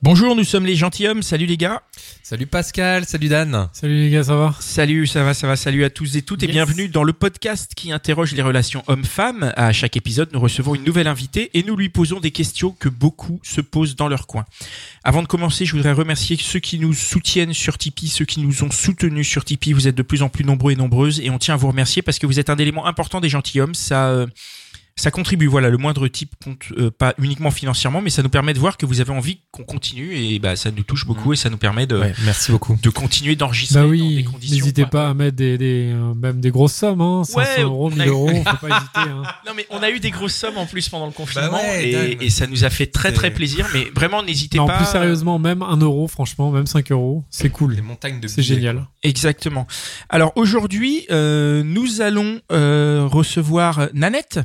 Bonjour, nous sommes les gentilshommes. Salut les gars. Salut Pascal, salut Dan. Salut les gars, ça va? Salut, ça va, ça va. Salut à tous et toutes et bienvenue dans le podcast qui interroge les relations hommes-femmes. À chaque épisode, nous recevons une nouvelle invitée et nous lui posons des questions que beaucoup se posent dans leur coin. Avant de commencer, je voudrais remercier ceux qui nous soutiennent sur Tipeee, ceux qui nous ont soutenus sur Tipeee. Vous êtes de plus en plus nombreux et nombreuses et on tient à vous remercier parce que vous êtes un élément important des gentilshommes. Ça, euh, ça contribue, voilà, le moindre type compte euh, pas uniquement financièrement, mais ça nous permet de voir que vous avez envie qu'on continue et bah ça nous touche beaucoup et ça nous permet de, Ouais, merci beaucoup. de continuer d'enregistrer Bah dans des oui, conditions. n'hésitez pas à mettre des, des, euh, même des grosses sommes, hein, 500 Ouais, euros, on 1000 a- euros, faut pas hésiter. Hein. Non mais on a eu des grosses sommes en plus pendant le confinement ouais, et, ça nous a fait très très plaisir. Mais vraiment n'hésitez pas. plus sérieusement, même 1 euro, franchement, même 5 euros, c'est cool. Des montagnes de C'est génial. quoi. Exactement. Alors aujourd'hui, euh, nous allons euh, recevoir Nanette.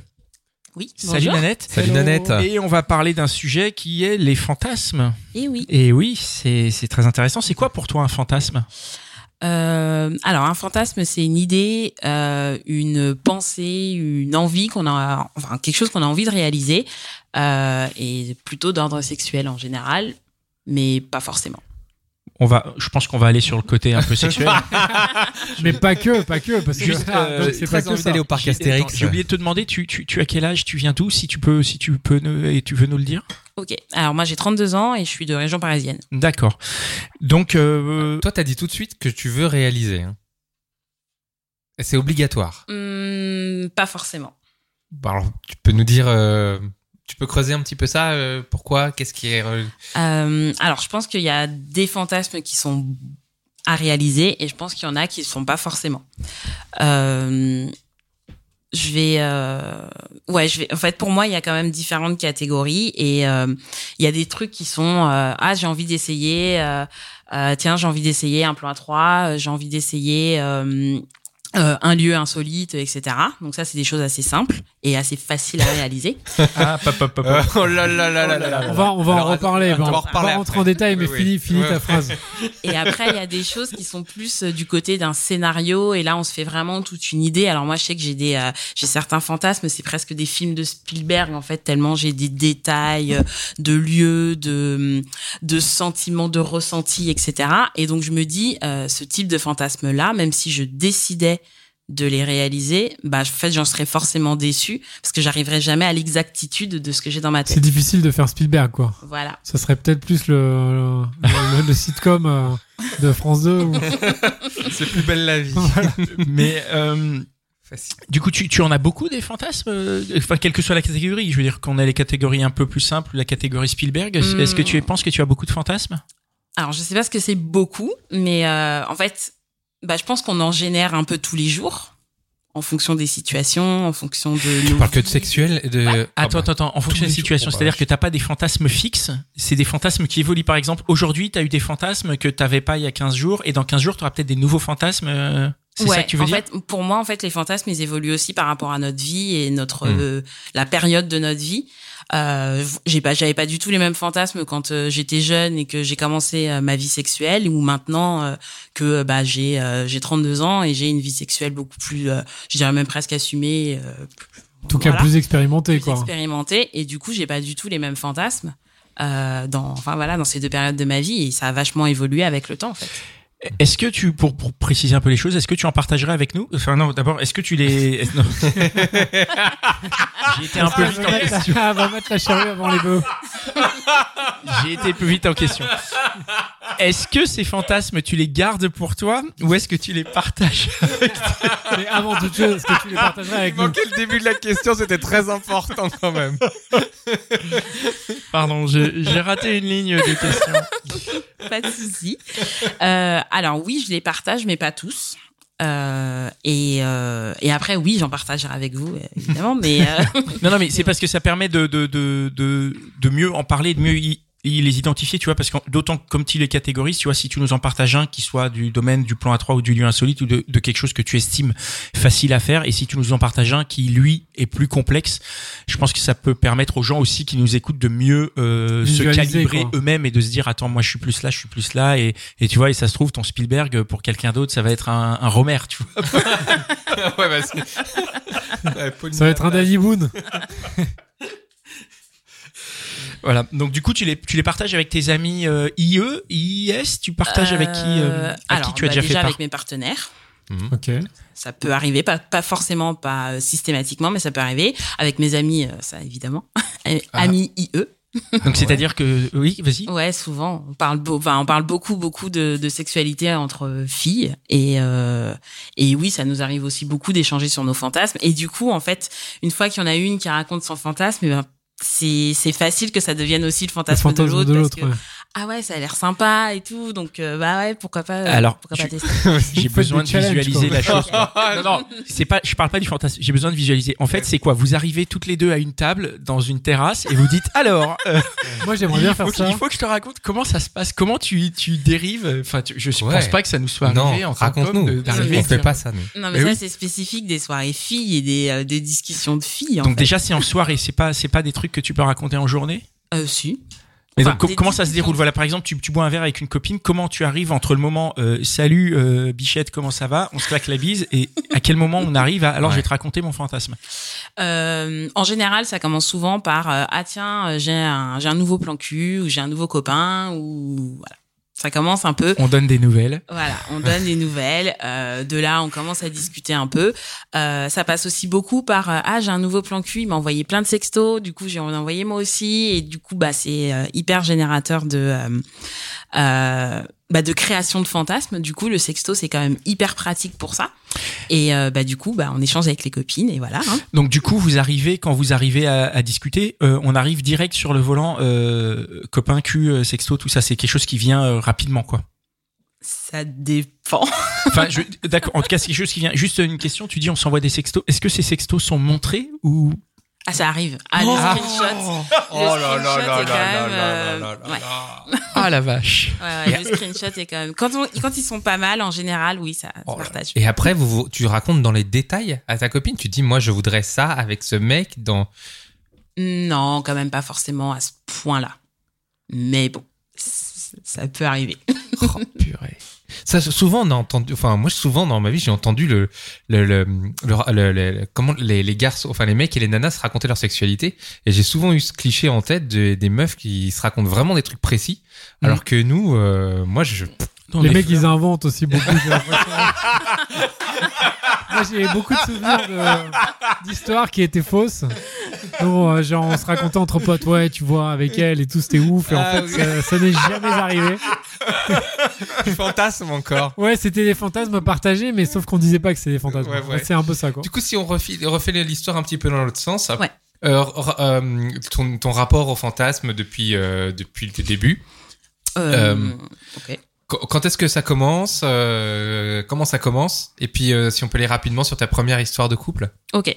Oui, Salut bonjour. Nanette. Salut Hello. Nanette. Et on va parler d'un sujet qui est les fantasmes. Et oui. Et oui, c'est c'est très intéressant. C'est quoi pour toi un fantasme? Euh, alors, un fantasme, c'est une idée, euh, une pensée, une envie qu'on a, enfin quelque chose qu'on a envie de réaliser, euh, et plutôt d'ordre sexuel en général, mais pas forcément. On va, je pense qu'on va aller sur le côté un peu sexuel. Mais pas que, pas que, parce que Juste, euh, c'est pas que d'aller au parc Astérix. J'ai oublié de te demander, tu, tu, tu as quel âge Tu viens d'où Si tu peux, si tu peux, ne- et tu veux nous le dire? Ok. Alors moi, j'ai 32 ans et je suis de région parisienne. D'accord. Donc, euh, Toi, t'as dit tout de suite que tu veux réaliser. hein. C'est obligatoire. Hum, pas forcément. Bon, alors, tu peux nous dire, euh, tu peux creuser un petit peu ça. euh, pourquoi Qu'est-ce qui est euh, alors, je pense qu'il y a des fantasmes qui sont à réaliser et je pense qu'il y en a qui ne sont pas forcément. Euh, je vais, euh, ouais, je vais. En fait, pour moi, il y a quand même différentes catégories et euh, il y a des trucs qui sont euh, ah j'ai envie d'essayer, euh, euh, tiens j'ai envie d'essayer un plan à trois, euh, j'ai envie d'essayer. Euh, un lieu insolite, etc. Donc ça, c'est des choses assez simples et assez faciles à réaliser. ah, pop, pop, pop, pop. Oh là là là là là là. On va, on va Alors, en reparler, on on va va en reparler rentrer en détail, mais Oui, oui. finis, finis Ouais. ta phrase. Et après, il y a des choses qui sont plus euh, du côté d'un scénario. Et là, on se fait vraiment toute une idée. Alors moi, je sais que j'ai des, euh, j'ai certains fantasmes. C'est presque des films de Spielberg en fait, tellement j'ai des détails euh, de lieux, de, de sentiments, de ressentis, etc. Et donc je me dis, euh, ce type de fantasme-là, même si je décidais de les réaliser, bah en fait, j'en serais forcément déçue parce que j'arriverais jamais à l'exactitude de ce que j'ai dans ma C'est tête. difficile de faire Spielberg, quoi. Voilà. Ça serait peut-être plus le, le, le- le sitcom euh, de France 2. ou- C'est plus belle la vie. Mais euh, du coup, tu, tu en as beaucoup des fantasmes euh, Enfin, quelle que soit la catégorie. Je veux dire qu'on a les catégories un peu plus simples, la catégorie Spielberg. Est-ce que tu penses que tu as beaucoup de fantasmes? Alors, je sais pas ce que c'est beaucoup, mais euh, en fait, bah, je pense qu'on en génère un peu tous les jours, en fonction des situations, en fonction de. Tu nos parles que de sexuel et de. Attends, Ah bah, attends, attends. En fonction des situations, jours, c'est-à-dire bah, que t'as pas des fantasmes fixes. C'est des fantasmes qui évoluent. Par exemple, aujourd'hui, tu as eu des fantasmes que t'avais pas il y a 15 jours, et dans 15 jours, tu auras peut-être des nouveaux fantasmes. C'est ouais, ça que tu veux en dire fait, pour moi, en fait, les fantasmes, ils évoluent aussi par rapport à notre vie et notre Hmm. euh, la période de notre vie. Euh, j'ai pas, j'avais pas du tout les mêmes fantasmes quand euh, j'étais jeune et que j'ai commencé euh, ma vie sexuelle, ou maintenant euh, que bah j'ai euh, j'ai 32 ans et j'ai une vie sexuelle beaucoup plus, euh, je dirais même presque assumée. euh, En tout cas, plus expérimenté, plus quoi. expérimenté et du coup j'ai pas du tout les mêmes fantasmes euh, dans enfin voilà dans ces deux périodes de ma vie et ça a vachement évolué avec le temps en fait Est-ce que tu, pour, pour préciser un peu les choses, est-ce que tu en partagerais avec nous? Enfin non, d'abord, est-ce que tu les... J'ai été un peu Ah, vite en question. la- va mettre la charrue avant les bœufs. J'ai été plus vite en question. Est-ce que ces fantasmes, tu les gardes pour toi ou est-ce que tu les partages Mais avant toute chose, est-ce que tu les partagerais avec Il nous? manquait le début de la question, c'était très important quand même. Pardon, j'ai raté une ligne de question. pas de souci. Euh, alors oui, je les partage, mais pas tous. Euh, et, euh, et après, oui, j'en partagerai avec vous, évidemment, mais euh, Non, non, mais c'est parce que ça permet de, de, de, de, de mieux en parler, de mieux y, y les identifier, tu vois, parce que d'autant que comme tu les catégorises, tu vois, si tu nous en partages un qui soit du domaine du plan A3 ou du lieu insolite ou de, de quelque chose que tu estimes facile à faire, et si tu nous en partages un qui, lui, est plus complexe, je pense que ça peut permettre aux gens aussi qui nous écoutent de mieux euh, se calibrer eux-mêmes et de se dire, attends, moi je suis plus là, je suis plus là, et, et tu vois, et ça se trouve, ton Spielberg, pour quelqu'un d'autre, ça va être un, un Romer, tu vois. ouais, bah, c'est- Ouais, Paul Ça va être un Danny Boone. Voilà. Donc du coup, tu les tu les partages avec tes amis euh, IE, IIS. Tu partages avec qui euh, Euh, à alors, qui tu as bah, déjà, fait part avec mes partenaires. Ok. Ça peut arriver, pas, pas forcément, pas euh, systématiquement, mais ça peut arriver. Avec mes amis, euh, ça évidemment. amis IE. Donc c'est-à-dire que oui, vas-y. Ouais, souvent. On parle, beau- enfin, on parle beaucoup, beaucoup de, de sexualité entre filles. Et, euh, et oui, ça nous arrive aussi beaucoup d'échanger sur nos fantasmes. Et du coup, en fait, une fois qu'il y en a une qui raconte son fantasme, eh ben, c'est facile que ça devienne aussi le Le fantasme, de l'autre. ouais. Ah ouais, ça a l'air sympa et tout. Donc, euh, bah ouais, pourquoi pas, euh, Alors. J'ai besoin de visualiser quoi. la chose. non, non, c'est pas. Je parle pas du fantasme. J'ai besoin de visualiser. En fait, c'est quoi? Vous arrivez toutes les deux à une table dans une terrasse et vous dites alors. euh, Moi, j'aimerais bien faire ça. il faut que je te raconte comment ça se passe. Comment tu tu dérives. Enfin, tu- je Ouais. pense pas que ça nous soit arrivé. Non, raconte-nous. On fait pas ça, nous. Non, mais, Mais ça, oui. c'est spécifique des soirées filles et des, euh, des discussions de filles. En Donc fait. déjà, c'est en soirée. C'est pas c'est pas des trucs que tu peux raconter en journée? Euh, si. Enfin, donc, des comment ça se déroule Voilà, par exemple, tu, tu bois un verre avec une copine. Comment tu arrives entre le moment euh, salut euh, Bichette, comment ça va? On se claque la bise et à quel moment on arrive à alors je vais te raconter mon fantasme? Euh, en général, ça commence souvent par euh, ah tiens, euh, j'ai un j'ai un nouveau plan cul ou j'ai un nouveau copain ou voilà. Ça commence un peu. On donne des nouvelles. Voilà, on donne des nouvelles. Euh, de là, on commence à discuter un peu. Euh, ça passe aussi beaucoup par euh, ah j'ai un nouveau plan cul, il m'a envoyé plein de sextos. Du coup, j'ai envoyé moi aussi et du coup bah c'est euh, hyper générateur de euh, euh, bah, de création de fantasmes. Du coup, le sexto c'est quand même hyper pratique pour ça. Et euh, bah du coup bah on échange avec les copines et voilà. hein. Donc du coup, vous arrivez quand vous arrivez à, à discuter, euh, on arrive direct sur le volant euh, copain cul euh, sexto tout ça. C'est quelque chose qui vient euh, rapidement quoi. Ça dépend. Enfin, je- d'accord. En tout cas, c'est quelque chose qui vient. Juste une question. Tu dis on s'envoie des sextos. Est-ce que ces sextos sont montrés ou Ah, ça arrive. Ah, le Oh. screenshot. Le screenshot est quand même. euh, ouais. ah la vache Ouais, ouais, le screenshot est quand même. Quand, on, quand ils sont pas mal, en général, oui, ça Oh là partage. Et après, vous, vous- tu racontes dans les détails à ta copine. Tu dis, moi, je voudrais ça avec ce mec dans. Non, quand même pas forcément à ce point-là. Mais bon, ça peut arriver. Oh, purée. Ça, souvent, on a entendu. Enfin, moi, souvent dans ma vie, j'ai entendu le, le, le, le- le- comment les, les garçons, enfin les mecs et les nanas se raconter leur sexualité. Et j'ai souvent eu ce cliché en tête de- des meufs qui se racontent vraiment des trucs précis, Mm. alors que nous, euh, moi, je. Les mecs, ils inventent aussi beaucoup. j'ai. Moi, j'ai beaucoup de souvenirs de- d'histoires qui étaient fausses. Donc, euh, genre, on se racontait entre potes, ouais, tu vois, avec elle et tout, c'était ouf. Et en Ah, fait, ça, ça n'est jamais arrivé. fantasme encore. Ouais, c'était des fantasmes partagés, mais sauf qu'on disait pas que c'était des fantasmes. Ouais, ouais. C'est un peu ça, quoi. Du coup, si on refait, refait l'histoire un petit peu dans l'autre sens, Ouais. euh, euh, ton, ton rapport au fantasme depuis, euh, depuis le début, Euh, Euh, ok. Qu- Quand est-ce que ça commence euh, Comment ça commence? Et puis, euh, si on peut aller rapidement sur ta première histoire de couple. Ok.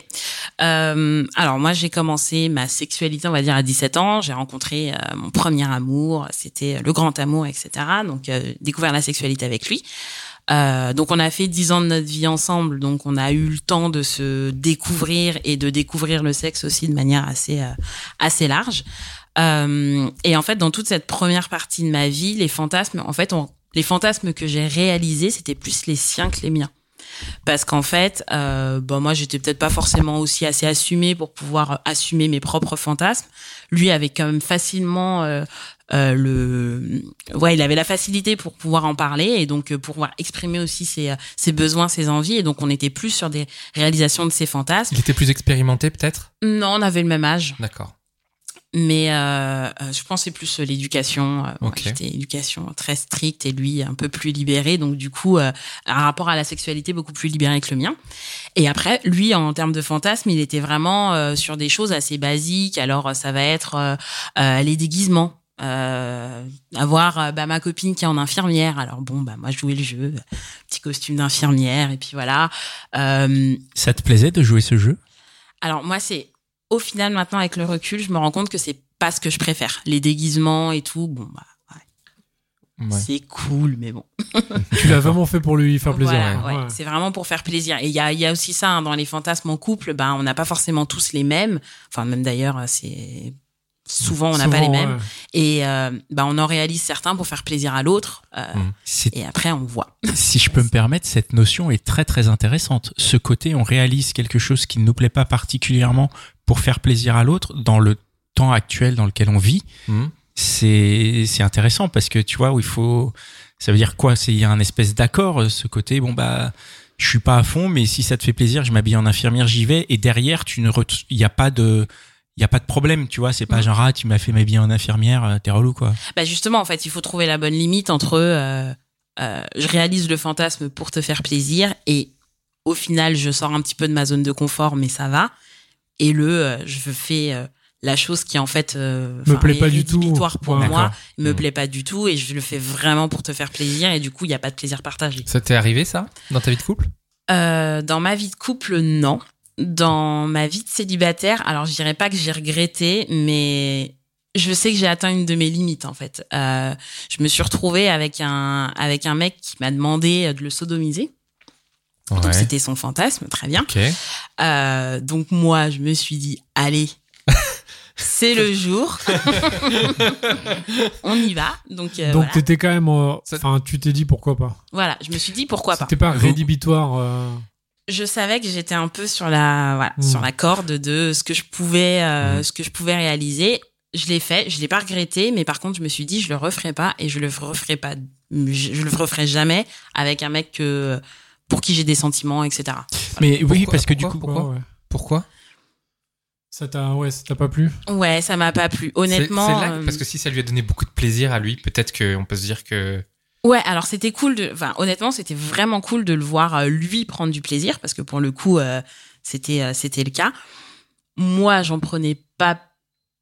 Euh, alors moi, j'ai commencé ma sexualité, on va dire, à 17 ans. J'ai rencontré euh, mon premier amour. C'était le grand amour, etc. Donc, euh, découvert la sexualité avec lui. Euh, donc, on a fait 10 ans de notre vie ensemble. Donc, on a eu le temps de se découvrir et de découvrir le sexe aussi de manière assez euh, assez large. Euh, et en fait, dans toute cette première partie de ma vie, les fantasmes, en fait, on, les fantasmes que j'ai réalisés, c'était plus les siens que les miens parce qu'en fait, euh, bon, moi, j'étais peut-être pas forcément aussi assez assumée pour pouvoir assumer mes propres fantasmes. Lui avait quand même facilement euh, euh, le, ouais, il avait la facilité pour pouvoir en parler et donc euh, pour pouvoir exprimer aussi ses, ses besoins, ses envies. Et donc, on était plus sur des réalisations de ses fantasmes. Il était plus expérimenté, peut-être? Non, on avait le même âge, D'accord. Mais euh, euh, je c'est plus euh, l'éducation. Euh, moi, Ok. J'étais éducation très stricte et lui un peu plus libéré, donc du coup euh, un rapport à la sexualité beaucoup plus libéré que le mien. Et après, lui en termes de fantasme, il était vraiment euh, sur des choses assez basiques. Alors ça va être les déguisements. Euh, avoir bah, ma copine qui est en infirmière. Alors bon, bah moi je jouais le jeu, petit costume d'infirmière et puis voilà. Euh, Ça te plaisait de jouer ce jeu? Alors moi c'est au final maintenant avec le recul, je me rends compte que c'est pas ce que je préfère. Les déguisements et tout, bon bah ouais, Ouais. c'est cool, mais bon. Tu l'as vraiment fait pour lui faire plaisir. Voilà, ouais. ouais, Ouais. C'est vraiment pour faire plaisir. Et il y a, il y a aussi ça hein, dans les fantasmes en couple. Ben, on n'a pas forcément tous les mêmes. Enfin, même d'ailleurs, c'est souvent on n'a pas les mêmes. ouais. Et euh, ben, on en réalise certains pour faire plaisir à l'autre. euh, Mm. C'est- Et après, on voit. Si je peux me permettre, cette notion est très très intéressante. Ce côté, on réalise quelque chose qui ne nous plaît pas particulièrement pour faire plaisir à l'autre dans le temps actuel dans lequel on vit. Mhm. c'est c'est intéressant parce que tu vois où il faut ça veut dire quoi? C'est il y a un espèce d'accord euh, ce côté bon bah je suis pas à fond mais si ça te fait plaisir je m'habille en infirmière j'y vais et derrière tu ne il y a pas de il y a pas de problème tu vois c'est pas genre ah tu m'as fait m'habiller en infirmière euh, t'es relou quoi Bah justement, en fait, il faut trouver la bonne limite entre euh, euh, je réalise le fantasme pour te faire plaisir et au final, je sors un petit peu de ma zone de confort, mais ça va. Et le euh, je fais euh, la chose qui en fait euh, Me plaît pas du tout. pour Ouais. moi, me Mm. plaît pas du tout et je le fais vraiment pour te faire plaisir et du coup, il y a pas de plaisir partagé. Ça t'est arrivé ça dans ta vie de couple? Euh, dans ma vie de couple, non. Dans ma vie de célibataire, alors je dirais pas que j'ai regretté, mais je sais que j'ai atteint une de mes limites en fait. Euh, je me suis retrouvée avec un avec un mec qui m'a demandé de le sodomiser. Donc c'était son fantasme, très bien. Euh, donc moi, je me suis dit, allez, c'est le jour, on y va. Donc, euh, Donc voilà. t'étais quand même, euh, enfin tu t'es dit pourquoi pas. voilà, je me suis dit pourquoi pas. C'était pas rédhibitoire. euh, je savais que j'étais un peu sur la voilà, Mm. sur la corde de ce que je pouvais euh, Mm. ce que je pouvais réaliser. Je l'ai fait, je l'ai pas regretté, mais par contre je me suis dit je le referai pas et je le referai pas, je, je le referai jamais avec un mec que pour qui j'ai des sentiments, etc. mais oui Pourquoi- parce que du coup pourquoi ouais, ouais. Pourquoi? Ça t'a, ouais, ça t'a pas plu? Ouais, ça m'a pas plu. Honnêtement, c'est là- euh, parce que si ça lui a donné beaucoup de plaisir à lui, peut-être qu'on peut se dire que Ouais, alors c'était cool de, enfin honnêtement c'était vraiment cool de le voir euh, lui prendre du plaisir parce que pour le coup euh, c'était euh, c'était le cas. Moi j'en prenais pas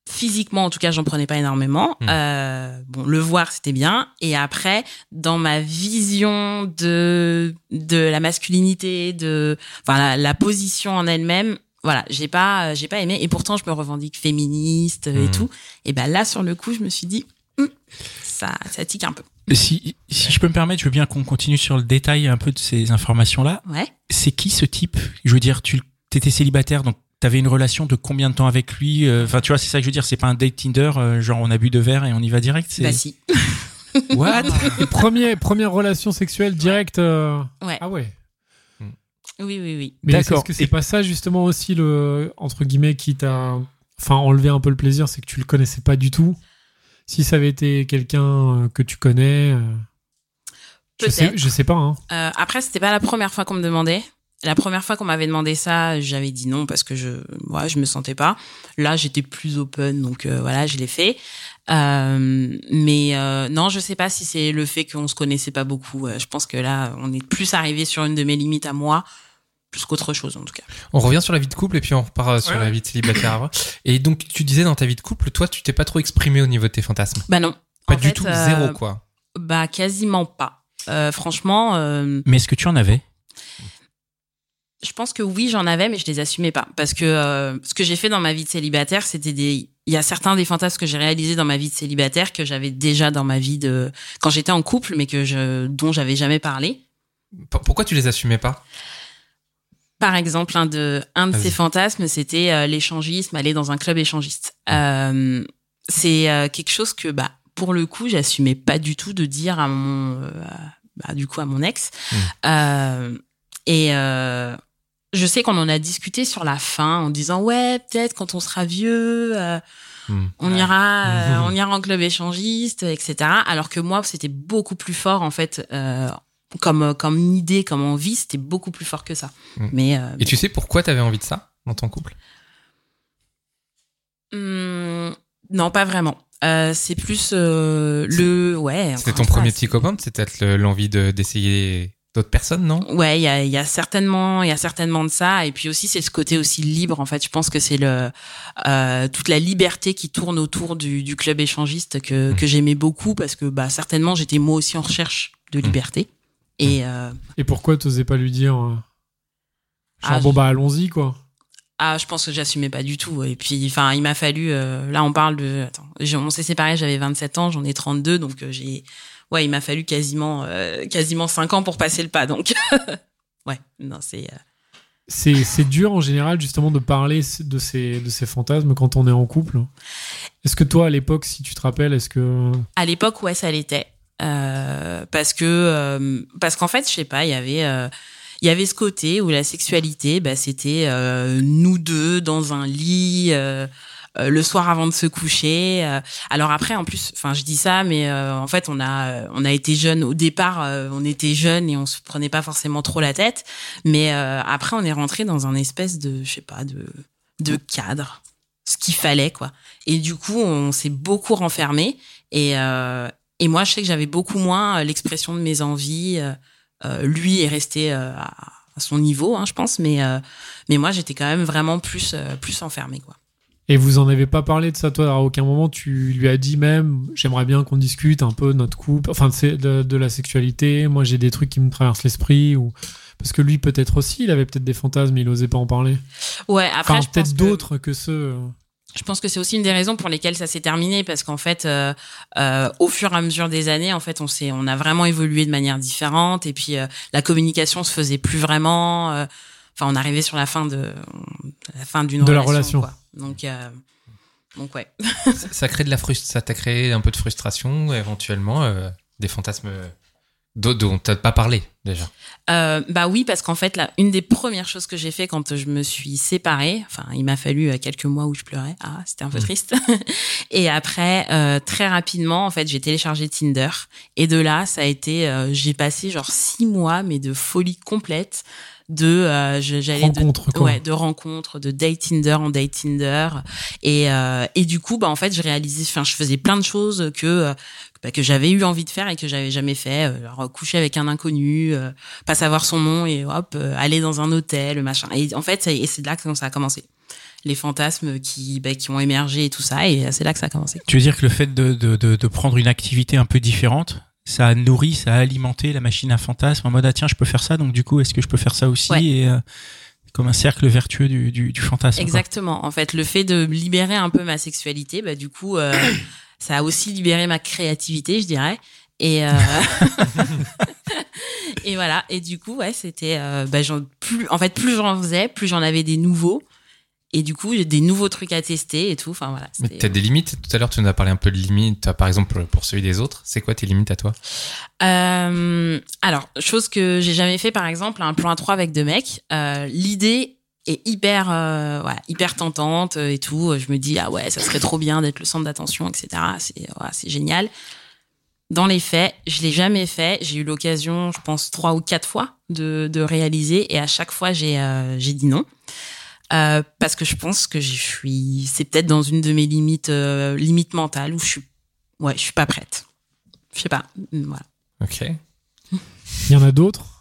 physiquement en tout cas j'en prenais pas énormément. Hmm. Euh, bon le voir c'était bien et après dans ma vision de de la masculinité de enfin la, la position en elle-même voilà j'ai pas euh, j'ai pas aimé et pourtant je me revendique féministe euh, et Hmm. tout et ben là sur le coup je me suis dit Hum, ça ça tique un peu. si si je peux me permettre je veux bien qu'on continue sur le détail un peu de ces informations là Ouais. c'est qui ce type? Je veux dire, tu étais célibataire, donc t'avais une relation de combien de temps avec lui Euh, Enfin, tu vois, c'est ça que je veux dire. C'est pas un date Tinder, euh, genre on a bu deux verres et on y va direct. Bah si. what? Premier, première relation sexuelle directe. euh, Ouais. Ah ouais. Oui, oui, oui. Mais D'accord. est-ce que c'est Et- pas ça justement aussi le entre guillemets qui t'a, enfin enlevé un peu le plaisir, c'est que tu le connaissais pas du tout? Si ça avait été quelqu'un que tu connais, euh, je sais, je sais pas. Hein. Euh, après, c'était pas la première fois qu'on me demandait. La première fois qu'on m'avait demandé ça, j'avais dit non parce que je, ouais, je me sentais pas. Là, j'étais plus open, donc euh, voilà, je l'ai fait. Euh, mais euh, non, je sais pas si c'est le fait qu'on se connaissait pas beaucoup. Euh, je pense que là, on est plus arrivé sur une de mes limites à moi, plus qu'autre chose en tout cas. on revient sur la vie de couple et puis on repart sur Ouais, la vie de célibataire avant. Et donc tu disais dans ta vie de couple, toi tu t'es pas trop exprimé au niveau de tes fantasmes? Bah non. Pas En du fait, tout, euh, zéro quoi. Bah quasiment pas. Euh, franchement. Euh, Mais est-ce que tu en avais? Je pense que oui, j'en avais, mais je les assumais pas. Parce que euh, ce que j'ai fait dans ma vie de célibataire, c'était des. Il y a certains des fantasmes que j'ai réalisés dans ma vie de célibataire que j'avais déjà dans ma vie de quand j'étais en couple, mais que je dont j'avais jamais parlé. Pourquoi tu les assumais pas? Par exemple, un de un de ces fantasmes, c'était euh, l'échangisme, aller dans un club échangiste. Euh, c'est euh, quelque chose que bah pour le coup, j'assumais pas du tout de dire à mon bah, du coup à mon ex. Mm. Euh, et je sais qu'on en a discuté sur la fin en disant ouais peut-être quand on sera vieux euh, Hmm. on ira euh, on ira en club échangiste etc alors que moi c'était beaucoup plus fort en fait euh, comme comme idée comme envie c'était beaucoup plus fort que ça. Mm. mais Et tu sais pourquoi t'avais envie de ça dans ton couple? Hum, non pas vraiment. C'est plus le ouais C'était ton premier petit copain, c'était peut-être le- l'envie de d'essayer d'autres personnes, non? Ouais, il y a, il y a certainement, il y a certainement de ça. Et puis aussi, c'est ce côté aussi libre. En fait, je pense que c'est le euh, toute la liberté qui tourne autour du, du club échangiste que, Mmh. que j'aimais beaucoup parce que bah certainement j'étais moi aussi en recherche de Mmh. liberté. Et euh, Et pourquoi t'osais pas lui dire euh, genre, Ah, bon bah allons-y quoi? ah, je pense que j'assumais pas du tout. Et puis, enfin, il m'a fallu. euh, là, on parle de. Attends, on s'est séparés. J'avais 27 ans, j'en ai 32, donc euh, j'ai. Ouais, il m'a fallu quasiment, euh, quasiment 5 ans pour passer le pas. Donc, ouais, non, c'est. euh, C'est c'est dur en général justement de parler de ces de ces fantasmes quand on est en couple. Est-ce que toi à l'époque, si tu te rappelles, est-ce que À l'époque, ouais, ça l'était. Euh, parce que euh, parce qu'en fait, je sais pas, il y avait il y avait ce côté où la sexualité, bah, c'était nous deux dans un lit. Euh, le soir avant de se coucher. euh. alors après, en plus, enfin, je dis ça, mais euh, en fait, on a, on a été jeunes au départ. euh, on était jeunes et on se prenait pas forcément trop la tête. Mais euh, après, on est rentré dans un espèce de, je sais pas, de, de cadre, ce qu'il fallait, quoi. Et du coup, on s'est beaucoup renfermé. Et, euh, et moi, je sais que j'avais beaucoup moins l'expression de mes envies. euh, euh, lui est resté euh, à, à son niveau, hein, je pense, mais euh, mais moi, j'étais quand même vraiment plus euh, plus enfermée, quoi. Et vous en avez pas parlé de ça toi à aucun moment tu lui as dit même j'aimerais bien qu'on discute un peu de notre couple, enfin de, de, de la sexualité. Moi j'ai des trucs qui me traversent l'esprit ou parce que lui peut-être aussi il avait peut-être des fantasmes, il osait pas en parler. Ouais, après, Enfin peut-être d'autres que ceux. euh, Je pense que c'est aussi une des raisons pour lesquelles ça s'est terminé parce qu'en fait, euh, euh, au fur et à mesure des années, en fait, on s'est, on a vraiment évolué de manière différente et puis euh, la communication se faisait plus vraiment. Enfin, on arrivait sur la fin de la fin d'une De la relation. relation. quoi. Donc, euh, donc ouais. ça, ça crée de la frust ça t'a créé un peu de frustration, éventuellement, euh, des fantasmes dont, dont t'as pas parlé déjà? Euh, bah oui, parce qu'en fait, là, une des premières choses que j'ai fait quand je me suis séparée, enfin, il m'a fallu euh, quelques mois où je pleurais. Ah, c'était un peu triste. et après, euh, très rapidement, en fait, j'ai téléchargé Tinder. Et de là, ça a été, euh, j'ai passé genre six mois, mais de folie complète, de, euh, j'allais de, quoi. ouais, de rencontres, de date Tinder en date Tinder. Et euh, et du coup, bah en fait, je réalisais, enfin, je faisais plein de choses que euh, bah, que j'avais eu envie de faire et que j'avais jamais fait. Euh, Alors, coucher avec un inconnu, euh, pas savoir son nom et hop, euh, aller dans un hôtel, machin. Et en fait, et c'est là que ça a commencé. Les fantasmes qui, bah, qui ont émergé et tout ça, et c'est là que ça a commencé. Tu veux dire que le fait de, de, de, de prendre une activité un peu différente, ça a nourri, ça a alimenté la machine à fantasmes en mode ah tiens je peux faire ça donc du coup est-ce que je peux faire ça aussi Ouais. et euh, comme un cercle vertueux du, du, du fantasme. quoi. Exactement. En fait, le fait de libérer un peu ma sexualité, bah, du coup, euh, ça a aussi libéré ma créativité, je dirais. Et, euh, et voilà. Et du coup, ouais, c'était, bah, j'en- plus, en fait, plus j'en faisais, plus j'en avais des nouveaux. Et du coup, j'ai des nouveaux trucs à tester et tout. Enfin, voilà. Mais c'était- t'as des limites. Tout à l'heure, tu nous as parlé un peu de limites. Par exemple, pour celui des autres, c'est quoi tes limites à toi? Euh, alors, chose que j'ai jamais fait, par exemple, un plan à trois avec deux mecs. Euh, L'idée est hyper, euh, voilà, hyper tentante euh, et tout. Je me dis ah ouais, ça serait trop bien d'être le centre d'attention, etc. C'est, génial. Dans les faits, je l'ai jamais fait. J'ai eu l'occasion, je pense trois ou quatre fois de, de réaliser, et à chaque fois euh, j'ai dit non. Euh, parce que je pense que je suis, c'est peut-être dans une de mes limites, euh, limites mentales où je suis, ouais, je suis pas prête. Je sais pas, voilà. Ok. Il y en a d'autres?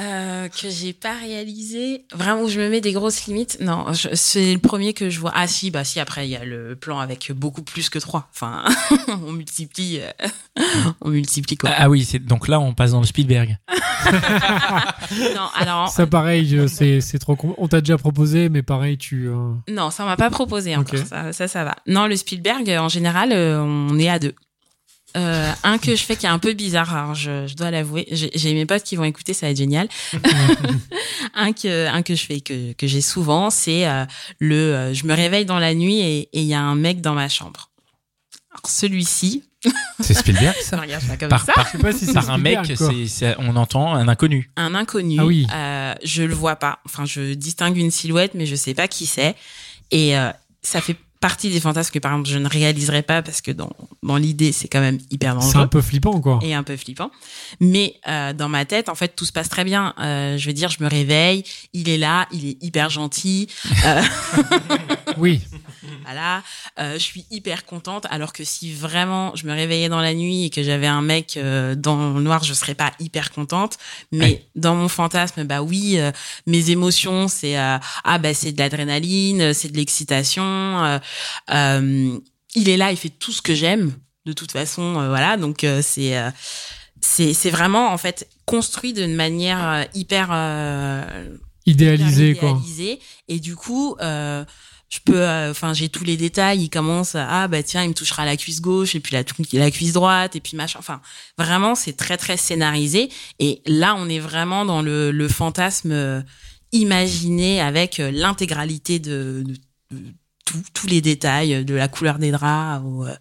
Euh, que j'ai pas réalisé. Vraiment, où je me mets des grosses limites. Non, je- c'est le premier que je vois. Ah si, bah si, après, il y a le plan avec beaucoup plus que trois. Enfin, on multiplie, euh, on multiplie quoi. Ah, ah oui, c'est donc là on passe dans le Spielberg. Non, alors, Ça pareil, je- c'est c'est trop. com- On t'a déjà proposé, mais pareil, tu. euh, non, ça on m'a pas proposé encore. Ok. Ça, ça, ça va. Non, le Spielberg, en général, on est à deux. Euh, un que je fais qui est un peu bizarre, alors je, je dois l'avouer. J'ai mes potes qui vont écouter, ça va être génial. un que un que je fais que que j'ai souvent, c'est euh, le euh, je me réveille dans la nuit et il y a un mec dans ma chambre. Alors celui-ci, C'est Spielberg, ça regarde pas comme Par, ça. par, Je sais pas si par un mec, c'est, on entend un inconnu. un inconnu. Ah oui. euh, je le vois pas. Enfin, je distingue une silhouette, mais je sais pas qui c'est. Et euh, ça fait partie des fantasmes que par exemple je ne réaliserai pas parce que dans, dans l'idée c'est quand même hyper dangereux. C'est un peu flippant, quoi. Et un peu flippant. Mais euh, dans ma tête, en fait, tout se passe très bien. Euh, je veux dire, je me réveille, il est là, il est hyper gentil. Euh, Oui. voilà, euh, je suis hyper contente. Alors que si vraiment je me réveillais dans la nuit et que j'avais un mec euh, dans le noir, je serais pas hyper contente. Mais Ouais. dans mon fantasme, bah oui, euh, mes émotions, c'est euh, ah bah c'est de l'adrénaline, c'est de l'excitation. Euh, il est là, il fait tout ce que j'aime. De toute façon, euh, voilà. Donc euh, c'est euh, c'est c'est vraiment en fait construit d'une manière hyper euh, Idéalisé, hyper quoi. idéalisé. Et du coup, je peux, enfin, j'ai tous les détails. Il commence, à, ah bah tiens, il me touchera la cuisse gauche et puis la, la cuisse droite et puis machin. Enfin, vraiment, c'est très très scénarisé. Et là, on est vraiment dans le, le fantasme imaginé avec l'intégralité de, de- de tout- tous les détails, de la couleur des draps au, euh,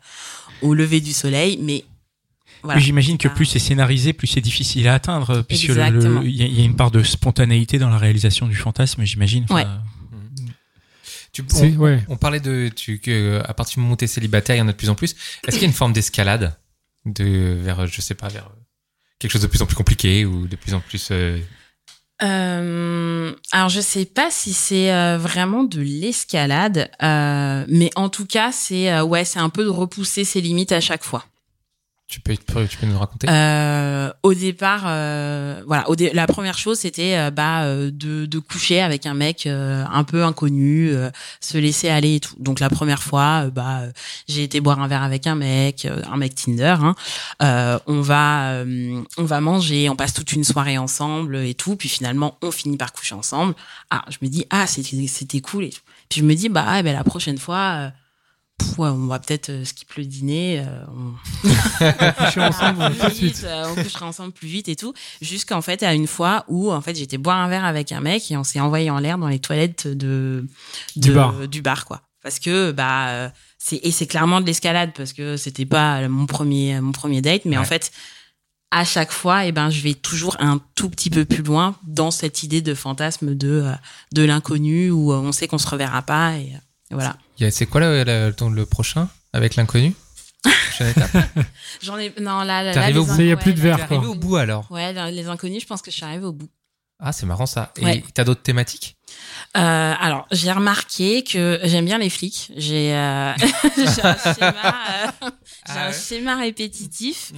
au lever du soleil. Mais voilà. Oui, J'imagine que Ah. plus c'est scénarisé, plus c'est difficile à atteindre, puisque il y, a- il y a une part de spontanéité dans la réalisation du fantasme, j'imagine. Enfin, Ouais. Tu, on, ouais. on parlait de tu, que à partir du moment où t'es célibataire, il y en a de plus en plus. Est-ce qu'il y a une forme d'escalade de vers je sais pas vers quelque chose de plus en plus compliqué ou de plus en plus euh, Euh, alors je sais pas si c'est euh, vraiment de l'escalade, euh, mais en tout cas c'est euh, ouais c'est un peu de repousser ses limites à chaque fois. Tu peux tu peux nous raconter? Euh, au départ, euh, voilà, au dé- la première chose c'était euh, bah euh, de, de coucher avec un mec euh, un peu inconnu, euh, se laisser aller et tout. Donc la première fois, bah j'ai été boire un verre avec un mec, un mec Tinder. Hein. On va on va manger, on passe toute une soirée ensemble et tout. Puis finalement, on finit par coucher ensemble. Ah, je me dis ah c'était c'était cool et tout. Puis je me dis bah ah, ben la prochaine fois. Ouais, on va peut-être euh, skip le dîner. euh, on, Coucher ensemble plus vite, suite. euh, on couchera ensemble plus vite et tout. Jusqu'en fait, à une fois où, en fait, j'étais boire un verre avec un mec et on s'est envoyé en l'air dans les toilettes de, Du bar. du bar, quoi. Parce que, bah, c'est, et c'est clairement de l'escalade parce que c'était pas mon premier, mon premier date, mais en fait, à chaque fois, eh ben, je vais toujours un tout petit peu plus loin dans cette idée de fantasme de, de l'inconnu où on sait qu'on se reverra pas et, et voilà. C'est quoi le, le, prochain avec l'inconnu? Prochaine étape J'en ai, non, là, là, T'es là, arrivé les au bout. Il y a plus de là, verre, quoi. Arrivé au bout alors? Ouais, les inconnus, je pense que je suis arrivée au bout. Ah c'est marrant ça. Et Ouais. t'as d'autres thématiques? Euh, alors, j'ai remarqué que j'aime bien les flics. J'ai euh, j'ai un, schéma, euh, Ah un ouais schéma répétitif.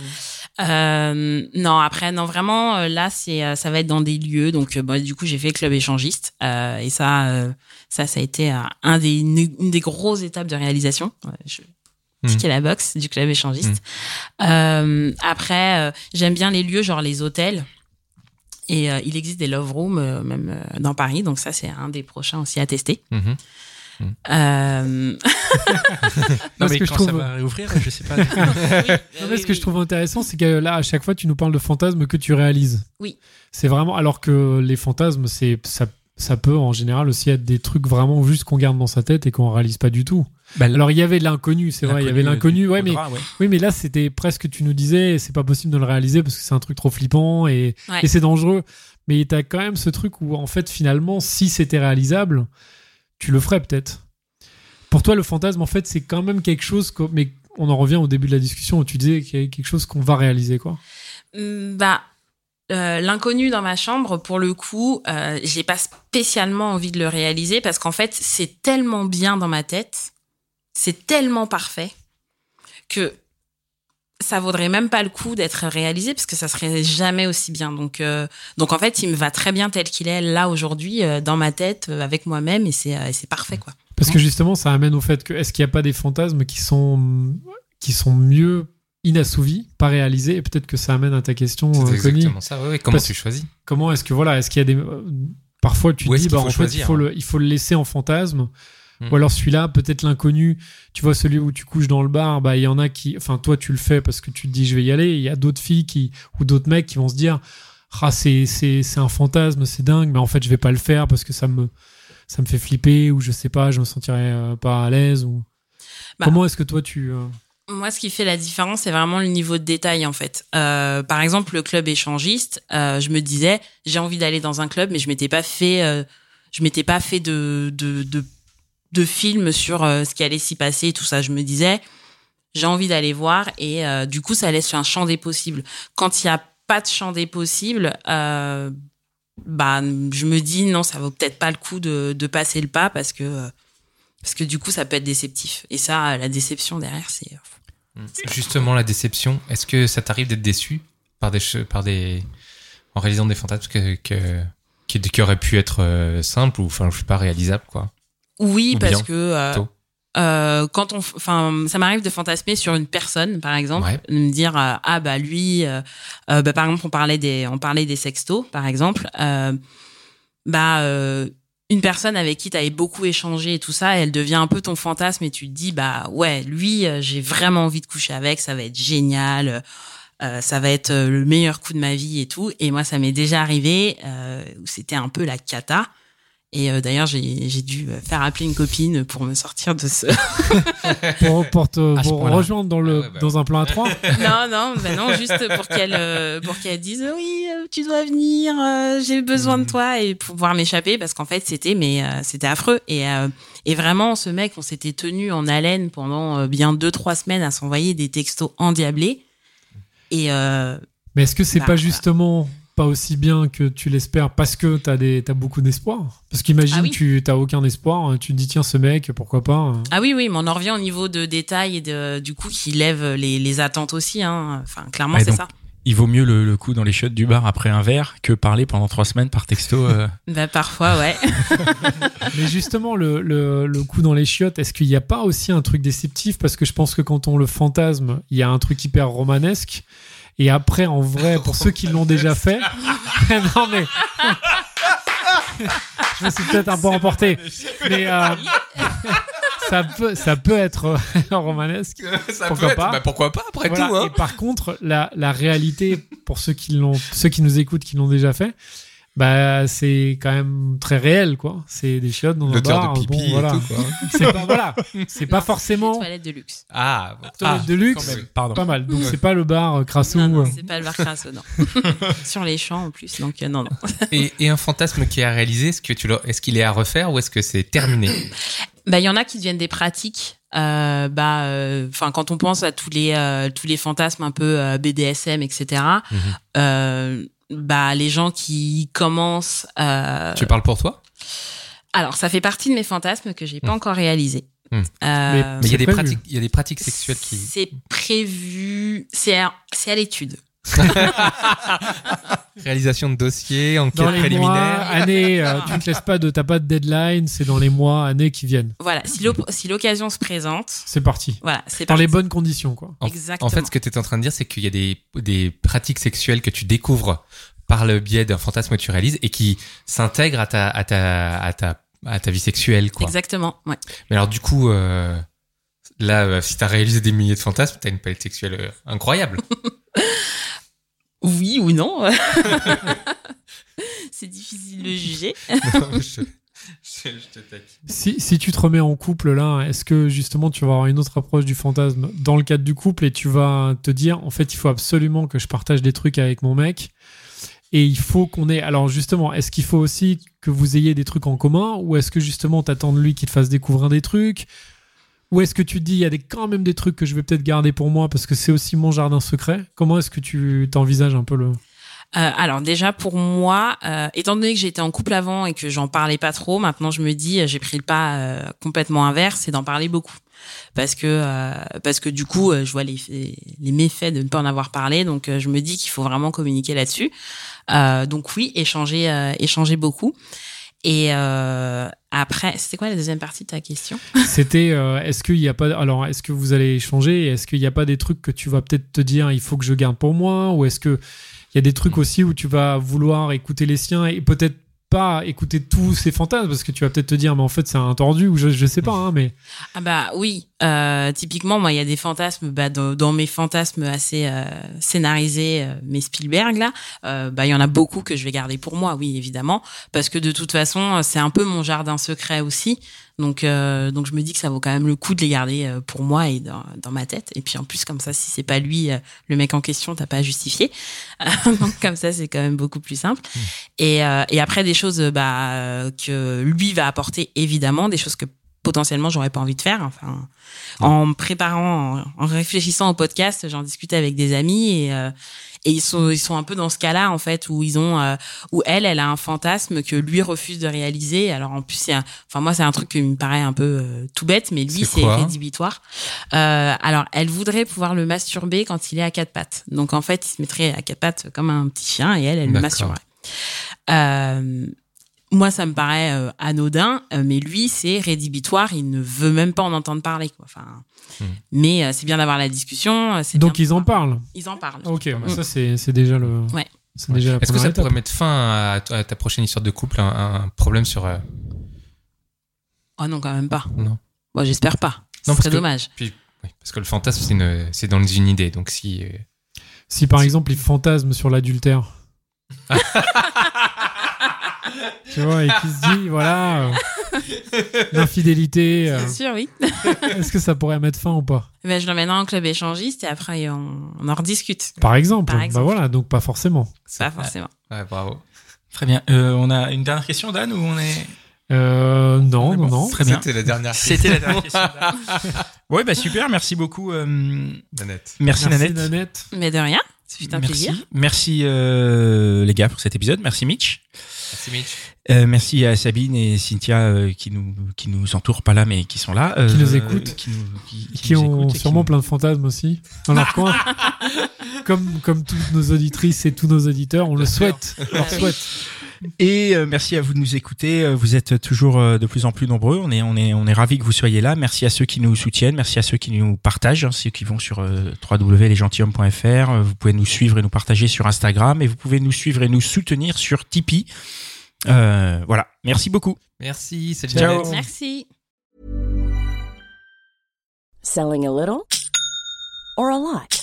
Euh, non, après, non, vraiment, euh, là, c'est euh, ça va être dans des lieux. Donc, euh, bon, du coup, j'ai fait club échangiste. Euh, et ça, euh, ça, ça a été un des, une, des grosses étapes de réalisation. Je, Mhm. tiquer la box du club échangiste. Euh, après, j'aime bien les lieux, genre les hôtels. Et il existe des love rooms, même dans Paris. Donc, ça, c'est un des prochains aussi à tester. Euh, Non, mais que je quand ça trouve- va réouvrir, je sais pas. oui, Non, mais ce que je trouve intéressant, c'est que là, à chaque fois, tu nous parles de fantasmes que tu réalises. Oui. C'est vraiment. Alors que les fantasmes, c'est ça, ça peut en général aussi être des trucs vraiment juste qu'on garde dans sa tête et qu'on réalise pas du tout. Bah, Alors il y avait de l'inconnu, c'est vrai, il y avait l'inconnu. Ouais, mais Faudra, ouais. oui, mais là c'était presque. Tu nous disais, c'est pas possible de le réaliser parce que c'est un truc trop flippant et, Ouais. et c'est dangereux. Mais t'as quand même ce truc où en fait finalement, si c'était réalisable, tu le ferais peut-être. Pour toi, le fantasme, en fait, c'est quand même quelque chose. mais on en revient au début de la discussion où tu disais qu'il y a quelque chose qu'on va réaliser, quoi. Hum, Bah, euh, l'inconnu dans ma chambre, pour le coup, euh, j'ai pas spécialement envie de le réaliser parce qu'en fait, c'est tellement bien dans ma tête, c'est tellement parfait que ça vaudrait même pas le coup d'être réalisé parce que ça serait jamais aussi bien. Donc, euh, donc en fait, il me va très bien tel qu'il est là aujourd'hui euh, dans ma tête euh, avec moi-même et c'est euh, parfait quoi. Parce que justement, ça amène au fait que est-ce qu'il n'y a pas des fantasmes qui sont, qui sont mieux inassouvis, pas réalisés Et peut-être que ça amène à ta question, C'est Connie. exactement ça. Ouais, ouais. Comment Parce- tu choisis Comment est-ce que voilà, est-ce qu'il y a des parfois tu dis bah faut en fait il faut hein le il faut le laisser en fantasme Hmm. ou alors celui-là peut-être l'inconnu tu vois celui où tu couches dans le bar bah il y en a qui enfin toi tu le fais parce que tu te dis je vais y aller il y a d'autres filles qui ou d'autres mecs qui vont se dire ah c'est c'est c'est un fantasme c'est dingue mais en fait je vais pas le faire parce que ça me ça me fait flipper ou je sais pas je me sentirais euh, pas à l'aise ou Bah, comment est-ce que toi tu euh, Moi, ce qui fait la différence, c'est vraiment le niveau de détail, en fait. Euh, par exemple, le club échangiste, euh, je me disais, j'ai envie d'aller dans un club, mais je m'étais pas fait, euh, je m'étais pas fait de, de, de, de films sur euh, ce qui allait s'y passer et tout ça. Je me disais, j'ai envie d'aller voir et euh, du coup, ça laisse un champ des possibles. Quand il n'y a pas de champ des possibles, euh, bah, je me dis non, ça vaut peut-être pas le coup de, de passer le pas parce que parce que du coup, ça peut être déceptif. Et ça, la déception derrière, c'est Justement, la déception, est-ce que ça t'arrive d'être déçu par des, par des, en réalisant des fantasmes que, qui, auraient pu être simples ou, enfin, je sais pas, réalisables, quoi? Oui, Ou parce bien, que euh, euh, quand on, enfin, ça m'arrive de fantasmer sur une personne, par exemple, Ouais. de me dire euh, ah bah lui, euh, bah, par exemple on parlait des, on parlait des sextos, par exemple, bah une personne avec qui tu avais beaucoup échangé et tout ça, elle devient un peu ton fantasme et tu te dis bah ouais lui j'ai vraiment envie de coucher avec, ça va être génial. ça va être le meilleur coup de ma vie et tout. Et moi, ça m'est déjà arrivé où c'était un peu la cata. Et euh, d'ailleurs, j'ai j'ai dû euh, faire appeler une copine pour me sortir de ce. pour, te rejoindre dans, le, Ah ouais, bah dans un plan à trois. non, non, ben non, juste pour qu'elle euh, pour qu'elle dise oui, euh, tu dois venir, euh, j'ai besoin de toi et pour pouvoir m'échapper parce qu'en fait c'était mais euh, c'était affreux. Et euh, et vraiment ce mec, on s'était tenu en haleine pendant euh, bien deux trois semaines à s'envoyer des textos endiablés. Et euh, Mais est-ce que c'est Bah, pas justement pas aussi bien que tu l'espères parce que t'as des t'as beaucoup d'espoir Parce qu'imagine Ah oui. tu t'as aucun espoir, tu te dis tiens ce mec pourquoi pas hein. ah oui oui, mais on en revient au niveau de détail et de du coup qui lève les les attentes aussi hein. Enfin clairement Ouais, c'est ça. Il vaut mieux le, le coup dans les shots du bar après un verre que parler pendant trois semaines par texto. euh. Bah parfois ouais. Mais justement, le, le, le coup dans les chiottes, est-ce qu'il n'y a pas aussi un truc déceptif? Parce que je pense que quand on le fantasme, il y a un truc hyper romanesque. Et après, en vrai, pour ceux qui l'ont déjà fait. non, mais. je me suis peut-être un peu emporté. Mais euh, ça, peut, ça peut être euh, romanesque. Ça Pourquoi peut être- pas bah, pourquoi pas, après Voilà. tout, hein. Et par contre, la, la réalité, pour ceux qui, l'ont, ceux qui nous écoutent, qui l'ont déjà fait, bah, c'est quand même très réel, quoi. C'est des chiottes dans un L'odeur bar. de pipi bon, et voilà. C'est pas, voilà. C'est pas forcément toilettes de luxe. Ah, bon. toilette Ah, de luxe. pardon. Pas mal. Donc, c'est pas le bar euh, Crasso. Non, non, euh. c'est pas le bar crasso, non. Sur les champs en plus, donc euh, non, non. Et, et un fantasme qui est à réaliser, est-ce que tu est-ce qu'il est à refaire ou est-ce que c'est terminé? Bah, il y en a qui deviennent des pratiques. Euh, bah, euh, enfin, quand on pense à tous les euh, tous les fantasmes un peu euh, BDSM, etc. bah, les gens qui commencent. euh, Tu parles pour toi? Alors, ça fait partie de mes fantasmes que j'ai pas Mhm. encore réalisés. Mhm. Euh, Mais- il y a des pratiques, il y a des pratiques sexuelles qui. C'est prévu. C'est à, c'est à l'étude. Réalisation de dossiers, enquête Dans les mois, préliminaire. années, euh, tu ne te laisses pas de, t'as pas de deadline, c'est dans les mois, années qui viennent. Voilà. Si l'op- si l'occasion se présente, C'est parti. voilà, c'est Dans parti. les bonnes conditions, quoi. En, Exactement. en fait, ce que tu es en train de dire, c'est qu'il y a des, des pratiques sexuelles que tu découvres par le biais d'un fantasme que tu réalises et qui s'intègrent à ta, à ta, à ta, à ta vie sexuelle, quoi. Exactement. Ouais. Mais alors, du coup, euh, là, euh, si t'as réalisé des milliers de fantasmes, t'as une palette sexuelle euh, incroyable. Oui ou non C'est difficile de juger. Non, je, je, je te taquine. Si, si tu te remets en couple là, est-ce que justement tu vas avoir une autre approche du fantasme dans le cadre du couple et tu vas te dire en fait il faut absolument que je partage des trucs avec mon mec et il faut qu'on ait alors justement est-ce qu'il faut aussi que vous ayez des trucs en commun ou est-ce que justement t'attends de lui qu'il te fasse découvrir des trucs ou est-ce que tu te dis il y a des, quand même des trucs que je vais peut-être garder pour moi parce que c'est aussi mon jardin secret? Comment est-ce que tu t'envisages un peu le? Euh, alors déjà pour moi, euh, étant donné que j'étais en couple avant et que j'en parlais pas trop, maintenant je me dis j'ai pris le pas euh, complètement inverse, c'est d'en parler beaucoup parce que parce que du coup je vois les les méfaits de ne pas en avoir parlé, donc je me dis qu'il faut vraiment communiquer là-dessus. Donc oui, échanger échanger beaucoup. Et euh, après, c'était quoi la deuxième partie de ta question? C'était euh, est-ce qu'il y a pas alors est-ce que vous allez échanger est-ce qu'il n'y a pas des trucs que tu vas peut-être te dire il faut que je garde pour moi? Ou est-ce que il y a des trucs aussi où tu vas vouloir écouter les siens et peut-être pas écouter tous ces fantasmes? Parce que tu vas peut-être te dire mais en fait c'est un tordu ou je, je sais pas hein, mais Ah bah oui, euh, typiquement moi il y a des fantasmes bah, dans, dans mes fantasmes assez euh, scénarisés, euh, mes Spielberg là, euh, bah il y en a beaucoup que je vais garder pour moi, oui évidemment, parce que de toute façon c'est un peu mon jardin secret aussi, donc euh, donc je me dis que ça vaut quand même le coup de les garder euh, pour moi et dans, dans ma tête, et puis en plus comme ça si c'est pas lui euh, le mec en question t'as pas à justifier, donc comme ça c'est quand même beaucoup plus simple. Et, euh, et après des choses euh, bah, euh, que lui va apporter évidemment, des choses que potentiellement j'aurais pas envie de faire. Enfin, en me préparant, en, en réfléchissant au podcast, j'en discutais avec des amis et euh, et ils sont ils sont un peu dans ce cas-là en fait où ils ont euh, où elle elle a un fantasme que lui refuse de réaliser. Alors en plus c'est enfin moi c'est un truc qui me paraît un peu euh, tout bête mais lui C'est rédhibitoire. Euh, alors elle voudrait pouvoir le masturber quand il est à quatre pattes. Donc en fait il se mettrait à quatre pattes comme un petit chien et elle elle le masturberait. Euh, moi, ça me paraît euh, anodin, euh, mais lui, c'est rédhibitoire. Il ne veut même pas en entendre parler. Quoi. Enfin, Hmm. mais euh, c'est bien d'avoir la discussion. c'est Donc ils en parlent. Ils en parlent. Ok, bah, Mm. ça c'est c'est déjà le. Ouais. C'est Est-ce que ça étape. pourrait mettre fin à, à ta prochaine histoire de couple, un, un problème sur... euh, Oh non, quand même pas. Non. Bon, j'espère pas. Ce Non, que- dommage. Puis, oui, parce que le fantasme, c'est c'est dans une idée. Donc si... euh, Si par exemple il fantasme sur l'adultère. tu vois, et qui se dit, voilà, euh, l'infidélité, euh, Bien sûr, oui. est-ce que ça pourrait mettre fin ou pas? Ben, je l'emmènerai en club échangiste et après, on, on en rediscute. Par exemple. Par exemple. Bah voilà, donc pas forcément. Pas forcément. Ouais, bravo. Très bien. Euh, on a une dernière question, Dan, ou on est? Euh, non, non, non. Très bien. C'était la dernière. C'était la dernière question. ouais, bah super. Merci beaucoup. euh, Nanette. merci, Nanette. Nanette. Mais de rien. Ce fut un Merci. plaisir. Merci euh, les gars pour cet épisode. Merci Mitch. Merci Mitch. Euh, merci à Sabine et Cynthia euh, qui nous qui nous entourent pas là mais qui sont là. euh, Qui nous écoutent. Qui, nous, qui, Qui nous ont écoutent et qui sûrement nous- plein de fantasmes aussi dans leur coin. comme, comme toutes nos auditrices et tous nos auditeurs, on le souhaite. On leur souhaite. Et euh, merci à vous de nous écouter. Euh, Vous êtes toujours euh, de plus en plus nombreux. On est, on est, on est ravis que vous soyez là. Merci à ceux qui nous soutiennent. Merci à ceux qui nous partagent. hein, ceux qui vont sur euh, www.lesgentilhommes.fr. Vous pouvez nous suivre et nous partager sur Instagram. Et vous pouvez nous suivre et nous soutenir sur Tipeee. Euh, voilà. Merci beaucoup. Merci. Salut Ciao. Merci. Selling a little or a lot?